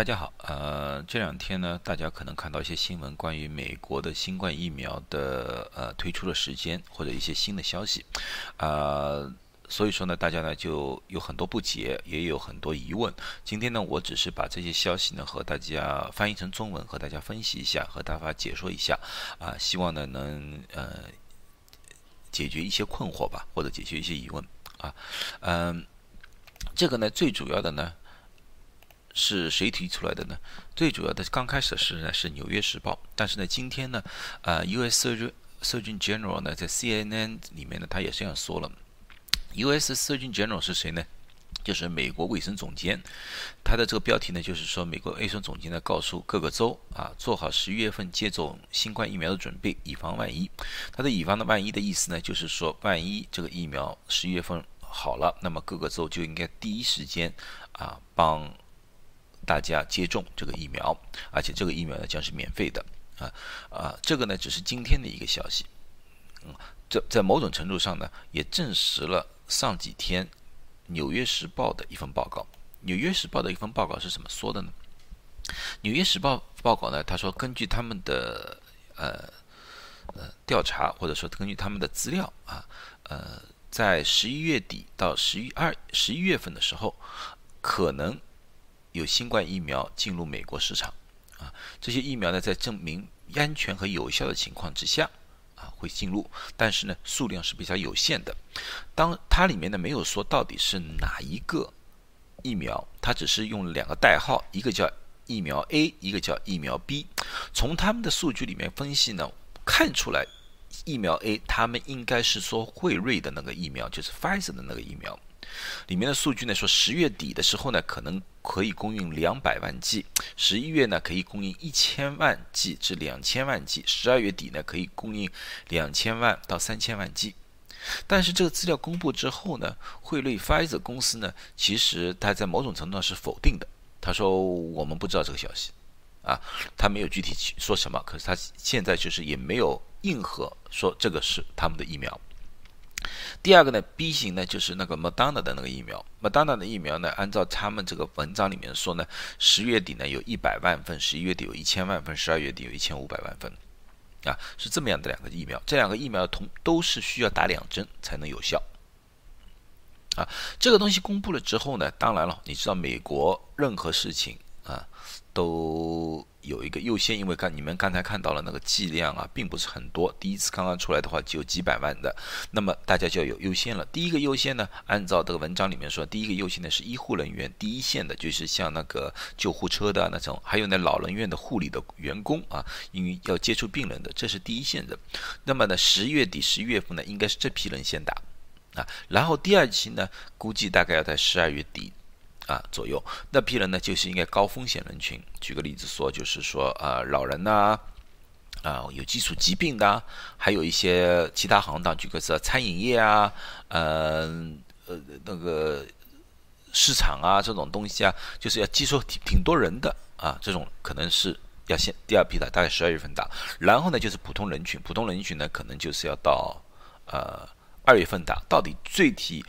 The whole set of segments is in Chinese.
大家好，呃，这两天呢，大家可能看到一些新闻，关于美国的新冠疫苗的呃推出的时间或者一些新的消息，啊，所以说呢，大家呢就有很多不解，也有很多疑问。今天呢，我只是把这些消息呢和大家翻译成中文，和大家分析一下，和大家解说一下，啊，希望呢能呃解决一些困惑吧，或者解决一些疑问啊，嗯，这个呢最主要的呢。是谁提出来的呢？最主要的刚开始是呢是《纽约时报》，但是呢今天呢，呃，U.S. Surgeon Surgeon General 呢在 CNN 里面呢他也这样说了。U.S. Surgeon General 是谁呢？就是美国卫生总监。他的这个标题呢就是说，美国卫生总监呢告诉各个州啊，做好十一月份接种新冠疫苗的准备，以防万一。他的以防的万一的意思呢，就是说万一这个疫苗十一月份好了，那么各个州就应该第一时间啊帮。大家接种这个疫苗，而且这个疫苗呢将是免费的啊啊，这个呢只是今天的一个消息，嗯，这在某种程度上呢也证实了上几天《纽约时报》的一份报告。《纽约时报》的一份报告是怎么说的呢？《纽约时报》报告呢，他说根据他们的呃呃调查，或者说根据他们的资料啊，呃，在十一月底到十一二十一月份的时候，可能。有新冠疫苗进入美国市场，啊，这些疫苗呢，在证明安全和有效的情况之下，啊，会进入，但是呢，数量是比较有限的。当它里面呢没有说到底是哪一个疫苗，它只是用两个代号，一个叫疫苗 A，一个叫疫苗 B。从他们的数据里面分析呢，看出来疫苗 A，他们应该是说辉瑞的那个疫苗，就是 Pfizer 的那个疫苗。里面的数据呢说，十月底的时候呢，可能可以供应两百万剂；十一月呢，可以供应一千万剂至两千万剂；十二月底呢，可以供应两千万到三千万剂。但是这个资料公布之后呢，汇瑞 Pfizer 公司呢，其实它在某种程度上是否定的。他说我们不知道这个消息，啊，他没有具体说什么，可是他现在就是也没有硬核说这个是他们的疫苗。第二个呢，B 型呢就是那个 Moderna 的那个疫苗，Moderna 的疫苗呢，按照他们这个文章里面说呢，十月底呢有一百万份，十一月底有一千万份，十二月底有一千五百万份，啊，是这么样的两个疫苗，这两个疫苗同都是需要打两针才能有效，啊，这个东西公布了之后呢，当然了，你知道美国任何事情啊都。有一个优先，因为刚你们刚才看到了那个剂量啊，并不是很多。第一次刚刚出来的话，只有几百万的，那么大家就要有优先了。第一个优先呢，按照这个文章里面说，第一个优先的是医护人员，第一线的就是像那个救护车的那种，还有那老人院的护理的员工啊，因为要接触病人的，这是第一线的。那么呢，十月底、十一月份呢，应该是这批人先打啊，然后第二期呢，估计大概要在十二月底。啊，左右那批人呢，就是应该高风险人群。举个例子说，就是说，呃，老人呐，啊，有基础疾病的，还有一些其他行当，举个是餐饮业啊，嗯，呃，那个市场啊，这种东西啊，就是要接触挺挺多人的啊，这种可能是要先第二批的，大概十二月份打。然后呢，就是普通人群，普通人群呢，可能就是要到呃二月份打。到底具体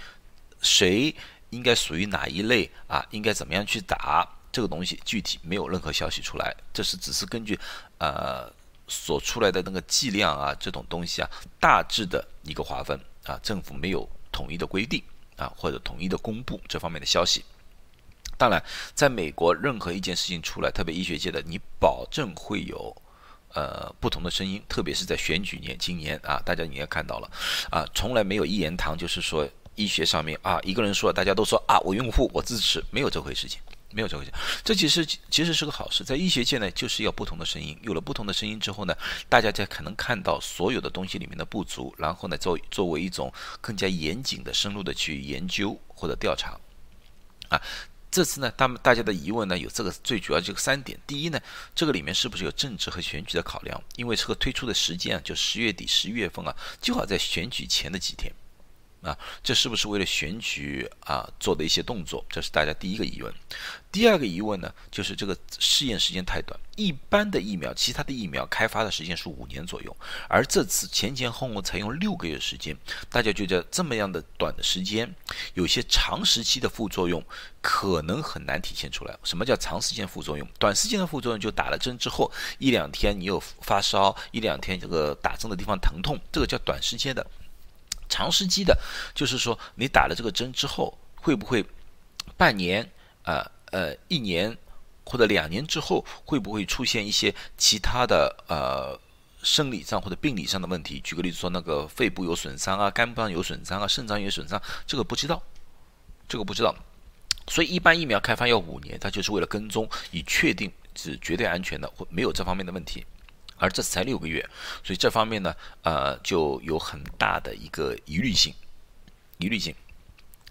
谁？应该属于哪一类啊？应该怎么样去打这个东西？具体没有任何消息出来，这是只是根据呃所出来的那个剂量啊这种东西啊大致的一个划分啊，政府没有统一的规定啊或者统一的公布这方面的消息。当然，在美国任何一件事情出来，特别医学界的，你保证会有呃不同的声音，特别是在选举年今年啊，大家应该看到了啊，从来没有一言堂，就是说。医学上面啊，一个人说，大家都说啊，我拥护，我支持，没有这回事情，没有这回事。这其实其实是个好事，在医学界呢，就是要不同的声音。有了不同的声音之后呢，大家才可能看到所有的东西里面的不足，然后呢，作作为一种更加严谨的、深入的去研究或者调查。啊，这次呢，他们大家的疑问呢，有这个最主要就三点。第一呢，这个里面是不是有政治和选举的考量？因为这个推出的时间啊，就十月底、十一月份啊，就好在选举前的几天。啊，这是不是为了选举啊做的一些动作？这是大家第一个疑问。第二个疑问呢，就是这个试验时间太短。一般的疫苗，其他的疫苗开发的时间是五年左右，而这次前前后后才用六个月时间。大家觉得这么样的短的时间，有些长时期的副作用可能很难体现出来。什么叫长时间副作用？短时间的副作用就打了针之后一两天你有发烧，一两天这个打针的地方疼痛，这个叫短时间的。长时期的，就是说你打了这个针之后，会不会半年、呃呃一年或者两年之后，会不会出现一些其他的呃生理上或者病理上的问题？举个例子说，那个肺部有损伤啊，肝脏有损伤啊，肾脏有损伤，这个不知道，这个不知道。所以一般疫苗开发要五年，它就是为了跟踪，以确定是绝对安全的或没有这方面的问题。而这次才六个月，所以这方面呢，呃，就有很大的一个疑虑性，疑虑性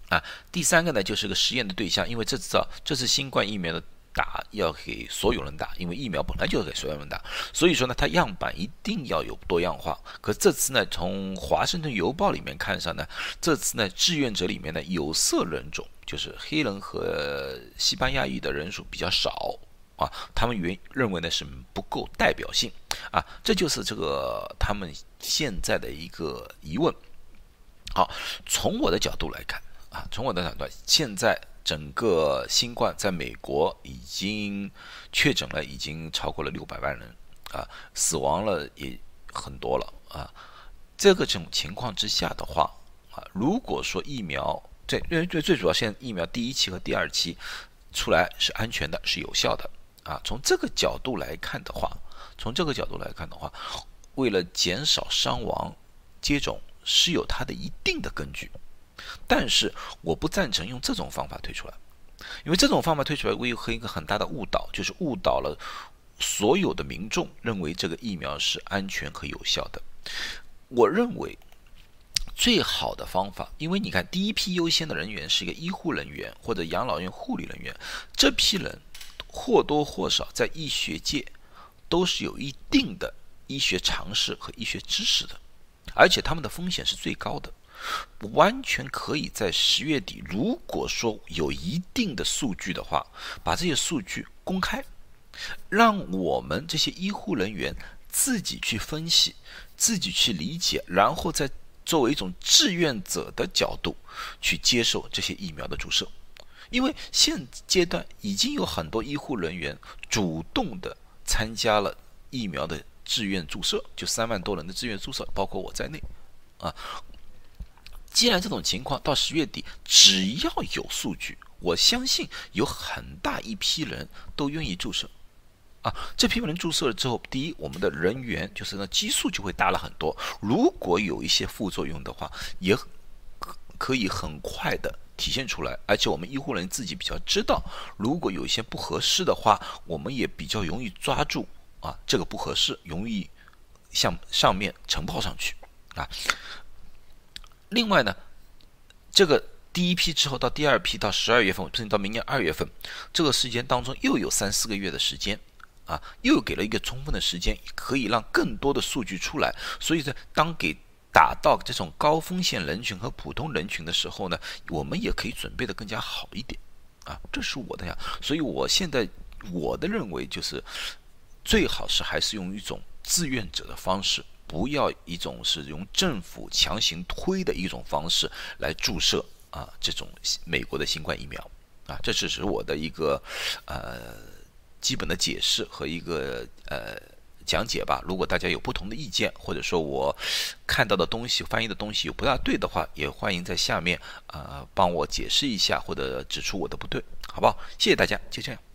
啊。第三个呢，就是个实验的对象，因为这次啊，这次新冠疫苗的打要给所有人打，因为疫苗本来就是给所有人打，所以说呢，它样板一定要有多样化。可这次呢，从华盛顿邮报里面看上呢，这次呢，志愿者里面呢，有色人种，就是黑人和西班牙裔的人数比较少。啊，他们原认为呢是不够代表性啊，这就是这个他们现在的一个疑问。好，从我的角度来看啊，从我的判断，现在整个新冠在美国已经确诊了，已经超过了六百万人啊，死亡了也很多了啊。这个这种情况之下的话啊，如果说疫苗最最最最主要，现在疫苗第一期和第二期出来是安全的，是有效的。啊，从这个角度来看的话，从这个角度来看的话，为了减少伤亡，接种是有它的一定的根据，但是我不赞成用这种方法推出来，因为这种方法推出来会有一个很大的误导，就是误导了所有的民众认为这个疫苗是安全和有效的。我认为最好的方法，因为你看第一批优先的人员是一个医护人员或者养老院护理人员，这批人。或多或少在医学界都是有一定的医学常识和医学知识的，而且他们的风险是最高的，完全可以在十月底，如果说有一定的数据的话，把这些数据公开，让我们这些医护人员自己去分析，自己去理解，然后再作为一种志愿者的角度去接受这些疫苗的注射。因为现阶段已经有很多医护人员主动的参加了疫苗的志愿注射，就三万多人的志愿注射，包括我在内，啊，既然这种情况到十月底，只要有数据，我相信有很大一批人都愿意注射，啊，这批人注射了之后，第一，我们的人员就是那基数就会大了很多，如果有一些副作用的话，也可可以很快的。体现出来，而且我们医护人员自己比较知道，如果有一些不合适的话，我们也比较容易抓住啊，这个不合适，容易向上面呈报上去啊。另外呢，这个第一批之后到第二批到十二月份，甚至到明年二月份，这个时间当中又有三四个月的时间啊，又给了一个充分的时间，可以让更多的数据出来。所以在当给打到这种高风险人群和普通人群的时候呢，我们也可以准备的更加好一点，啊，这是我的呀。所以我现在我的认为就是，最好是还是用一种志愿者的方式，不要一种是用政府强行推的一种方式来注射啊这种美国的新冠疫苗啊，这只是我的一个呃基本的解释和一个呃。讲解吧。如果大家有不同的意见，或者说我看到的东西、翻译的东西有不大对的话，也欢迎在下面啊帮我解释一下，或者指出我的不对，好不好？谢谢大家，就这样。